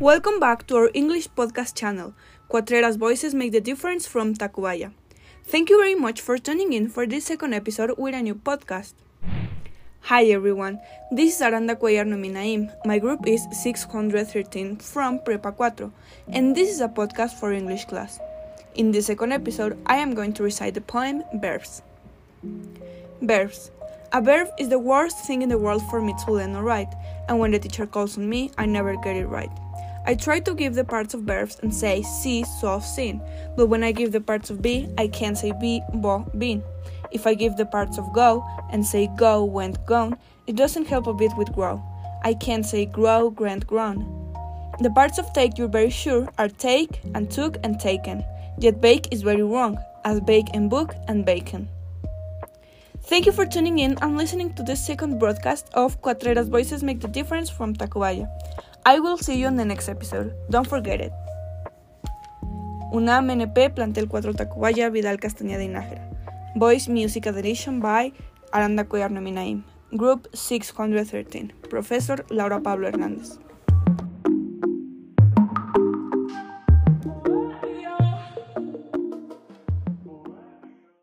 Welcome back to our English podcast channel, Cuatreras Voices Make the Difference from Tacubaya. Thank you very much for tuning in for this second episode with a new podcast. Hi everyone, this is Aranda Cuellar Nominaim. My group is 613 from Prepa 4, and this is a podcast for English class. In this second episode, I am going to recite the poem Verbs. Verbs. A verb is the worst thing in the world for me to learn or write, and when the teacher calls on me, I never get it right. I try to give the parts of verbs and say see, saw, seen, but when I give the parts of be, I can't say be, bo, been. If I give the parts of go and say go, went, gone, it doesn't help a bit with grow. I can't say grow, grant, grown. The parts of take, you're very sure, are take and took and taken. Yet bake is very wrong, as bake and book and bacon. Thank you for tuning in and listening to the second broadcast of Cuatreras Voices Make the Difference from Tacubaya. I will see you on the next episode. Don't forget it. UNAM NP Plantel 4 Tacubaya Vidal Castañeda y Nájera. Voice Music Edition by Aranda Cuellar Nominaim. Group 613. Professor Laura Pablo Hernández.